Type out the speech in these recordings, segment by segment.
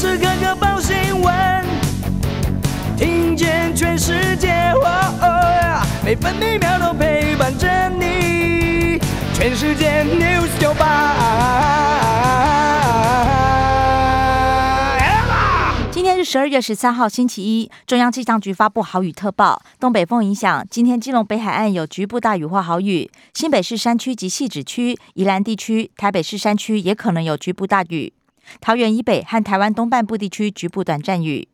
时刻刻报新闻，听见全世界，每分每秒都陪伴着你。全世界 news 九今天是十二月十三号，星期一。中央气象局发布豪雨特报，东北风影响，今天基隆北海岸有局部大雨或豪雨，新北市山区及细指区、宜兰地区、台北市山区也可能有局部大雨。桃园以北和台湾东半部地区局部短暂雨。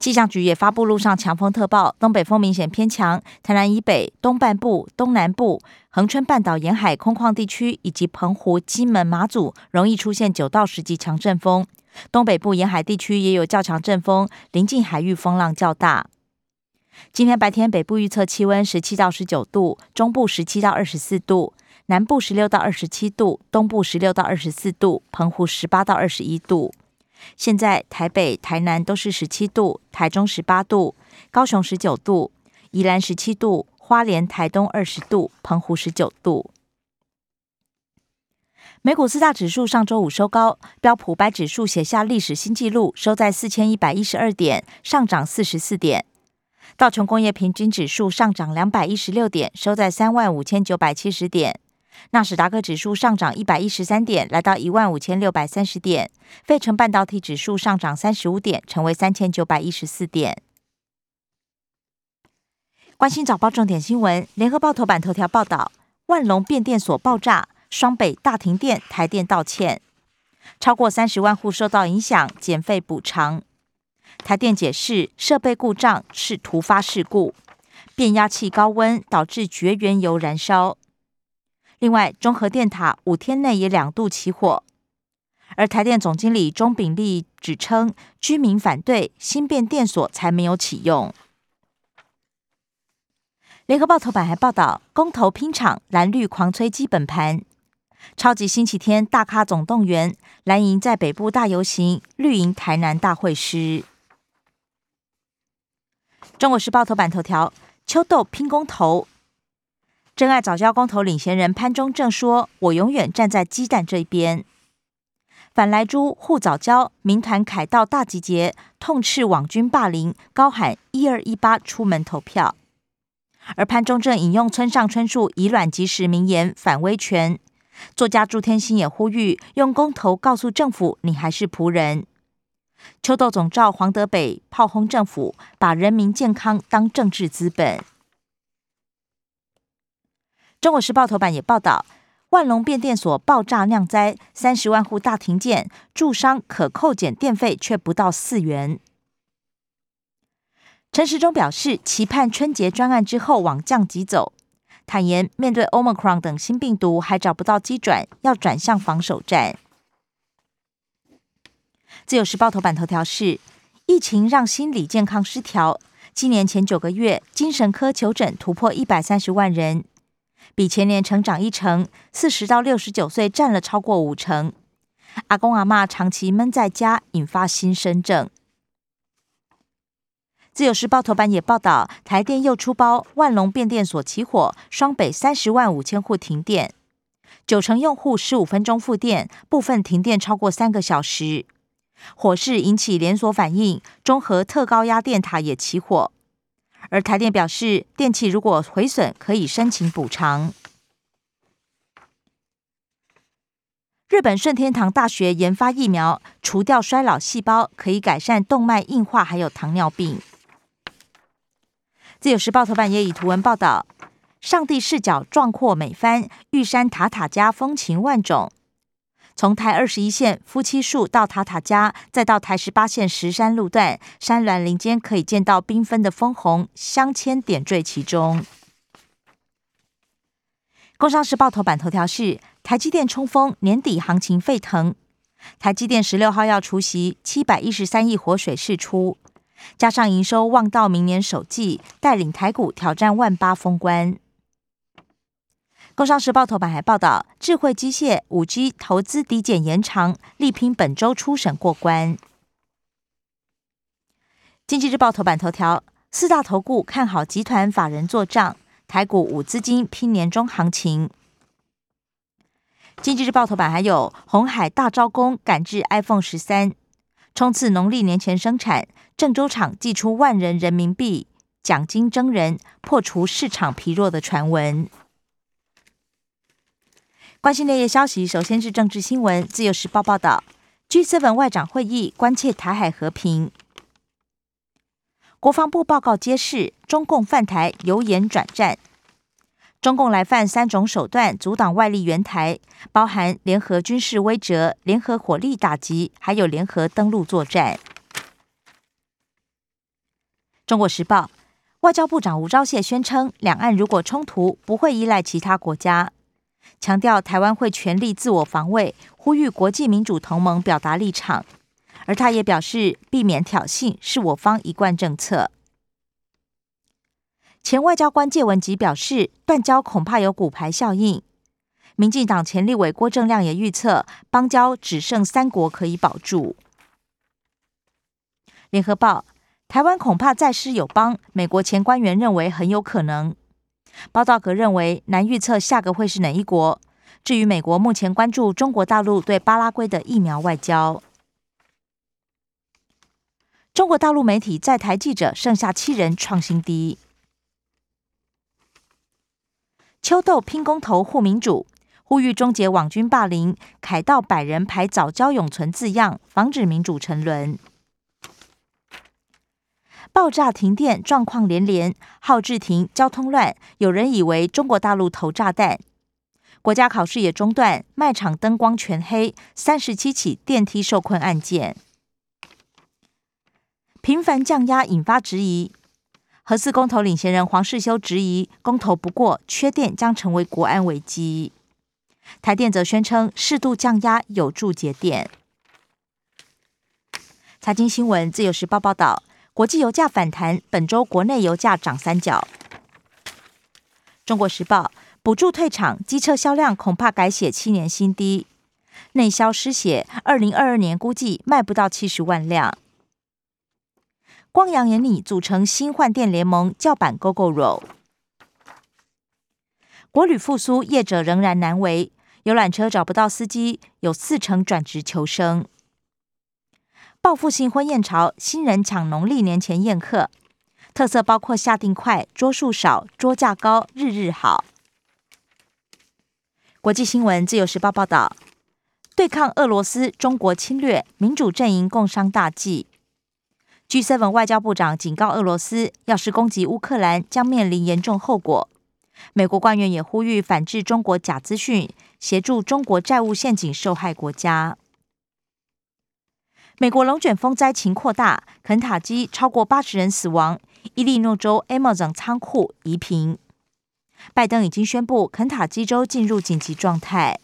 气象局也发布路上强风特报，东北风明显偏强，台南以北、东半部、东南部、恒春半岛沿海空旷地区以及澎湖、金门、马祖容易出现九到十级强阵风。东北部沿海地区也有较强阵风，临近海域风浪较大。今天白天北部预测气温十七到十九度，中部十七到二十四度。南部十六到二十七度，东部十六到二十四度，澎湖十八到二十一度。现在台北、台南都是十七度，台中十八度，高雄十九度，宜兰十七度，花莲、台东二十度，澎湖十九度。美股四大指数上周五收高，标普白指数写下历史新纪录，收在四千一百一十二点，上涨四十四点。道琼工业平均指数上涨两百一十六点，收在三万五千九百七十点。纳斯达克指数上涨一百一十三点，来到一万五千六百三十点。费城半导体指数上涨三十五点，成为三千九百一十四点。关心早报重点新闻，联合报头版头条报道：万隆变电所爆炸，双北大停电，台电道歉，超过三十万户受到影响，减费补偿。台电解释，设备故障是突发事故，变压器高温导致绝缘油燃烧。另外，中核电塔五天内也两度起火，而台电总经理钟炳立指称，居民反对新变电所才没有启用。联合报头版还报道，公投拼场，蓝绿狂催基本盘，超级星期天大咖总动员，蓝营在北部大游行，绿营台南大会师。中国时报头版头条，秋豆拼公投。真爱早教公投领衔人潘中正说：“我永远站在鸡蛋这一边。”反莱猪护早教民团凯道大集结，痛斥网军霸凌，高喊“一二一八”出门投票。而潘中正引用村上春树以卵击石名言反威权。作家朱天心也呼吁用公投告诉政府：“你还是仆人。”秋豆总召黄德北炮轰政府，把人民健康当政治资本。中国时报头版也报道，万隆变电所爆炸酿灾，三十万户大停电，住商可扣减电费却不到四元。陈时中表示，期盼春节专案之后往降级走，坦言面对 Omicron 等新病毒还找不到机转，要转向防守战。自由时报头版头条是：疫情让心理健康失调，今年前九个月精神科求诊突破一百三十万人。比前年成长一成，四十到六十九岁占了超过五成。阿公阿妈长期闷在家，引发新生症。自由时报头版也报道，台电又出包，万隆变电所起火，双北三十万五千户停电，九成用户十五分钟复电，部分停电超过三个小时。火势引起连锁反应，中和特高压电塔也起火。而台电表示，电器如果毁损，可以申请补偿。日本顺天堂大学研发疫苗，除掉衰老细胞，可以改善动脉硬化，还有糖尿病。自由时报头版也以图文报道：上帝视角壮阔美翻，玉山塔塔家风情万种。从台二十一线夫妻树到塔塔家，再到台十八线石山路段，山峦林间可以见到缤纷的枫红，镶嵌点缀其中。工商时报头版头条是台积电冲锋，年底行情沸腾。台积电十六号要除息，七百一十三亿活水释出，加上营收望到明年首季，带领台股挑战万八封关。工商时报头版还报道，智慧机械五 G 投资抵减延长，力拼本周初审过关。经济日报头版头条，四大投顾看好集团法人做账，台股五资金拼年中行情。经济日报头版还有红海大招工赶制 iPhone 十三，冲刺农历年前生产，郑州厂寄出万人人民币奖金征人，破除市场疲弱的传闻。关心内页消息，首先是政治新闻。自由时报报道，G7 外长会议关切台海和平。国防部报告揭示，中共犯台由言转战。中共来犯三种手段阻挡外力援台，包含联合军事威慑、联合火力打击，还有联合登陆作战。中国时报外交部长吴钊燮宣称，两岸如果冲突，不会依赖其他国家。强调台湾会全力自我防卫，呼吁国际民主同盟表达立场。而他也表示，避免挑衅是我方一贯政策。前外交官介文吉表示，断交恐怕有骨牌效应。民进党前立委郭正亮也预测，邦交只剩三国可以保住。联合报，台湾恐怕再失友邦，美国前官员认为很有可能。报道格认为难预测下个会是哪一国。至于美国目前关注中国大陆对巴拉圭的疫苗外交。中国大陆媒体在台记者剩下七人创新低。秋豆拼公投护民主，呼吁终结网军霸凌，凯道百人牌早教永存字样，防止民主沉沦。爆炸、停电状况连连，号志停，交通乱。有人以为中国大陆投炸弹。国家考试也中断，卖场灯光全黑。三十七起电梯受困案件，频繁降压引发质疑。核四公投领衔人黄世修质疑，公投不过，缺电将成为国安危机。台电则宣称，适度降压有助节电。财经新闻，自由时报报道。国际油价反弹，本周国内油价涨三角。中国时报补助退场，机车销量恐怕改写七年新低。内销失血，二零二二年估计卖不到七十万辆。光阳眼里组成新换电联盟，叫板 GoGoRo。国旅复苏，业者仍然难为，游览车找不到司机，有四成转职求生。报复性婚宴潮，新人抢农历年前宴客，特色包括下定快、桌数少、桌价高、日日好。国际新闻，自由时报报道：对抗俄罗斯、中国侵略，民主阵营共商大计。G7 外交部长警告俄罗斯，要是攻击乌克兰，将面临严重后果。美国官员也呼吁反制中国假资讯，协助中国债务陷阱受害国家。美国龙卷风灾情扩大，肯塔基超过八十人死亡，伊利诺州 Amazon 仓库夷平。拜登已经宣布肯塔基州进入紧急状态。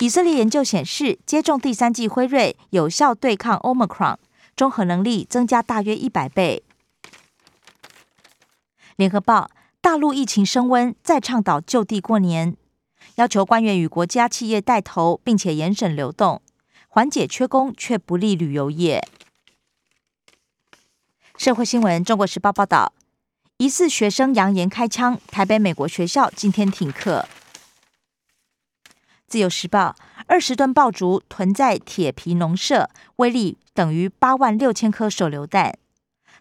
以色列研究显示，接种第三剂辉瑞有效对抗 Omicron，综合能力增加大约一百倍。联合报：大陆疫情升温，再倡导就地过年，要求官员与国家企业带头，并且严审流动。缓解缺工，却不利旅游业。社会新闻：中国时报报道，疑似学生扬言开枪，台北美国学校今天停课。自由时报：二十吨爆竹囤在铁皮农舍，威力等于八万六千颗手榴弹。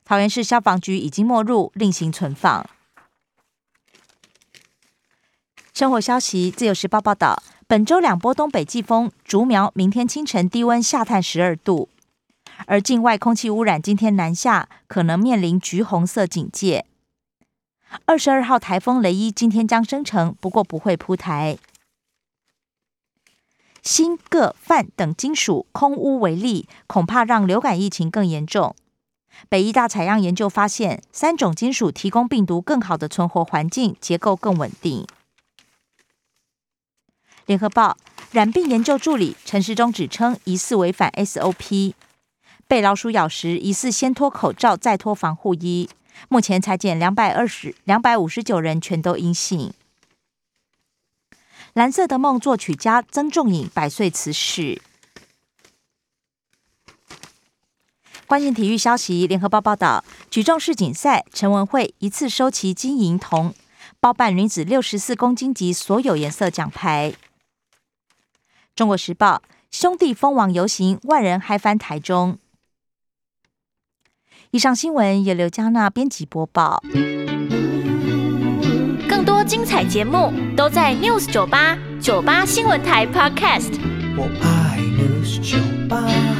桃园市消防局已经没入，另行存放。生活消息：自由时报报道。本周两波东北季风，竹苗明天清晨低温下探十二度，而境外空气污染今天南下，可能面临橘红色警戒。二十二号台风雷伊今天将生成，不过不会铺台。锌、铬、泛等金属空污为例，恐怕让流感疫情更严重。北医大采样研究发现，三种金属提供病毒更好的存活环境，结构更稳定。联合报染病研究助理陈时中指称，疑似违反 SOP，被老鼠咬时疑似先脱口罩再脱防护衣。目前裁检两百二十两百五十九人全都阴性。蓝色的梦作曲家曾仲颖百岁辞世。关键体育消息，联合报报道，举重世锦赛，陈文慧一次收齐金银铜，包办女子六十四公斤级所有颜色奖牌。中国时报兄弟蜂王游行，万人嗨翻台中。以上新闻由刘嘉娜编辑播报。更多精彩节目都在 News 九八九八新闻台 Podcast。我爱 News 酒吧。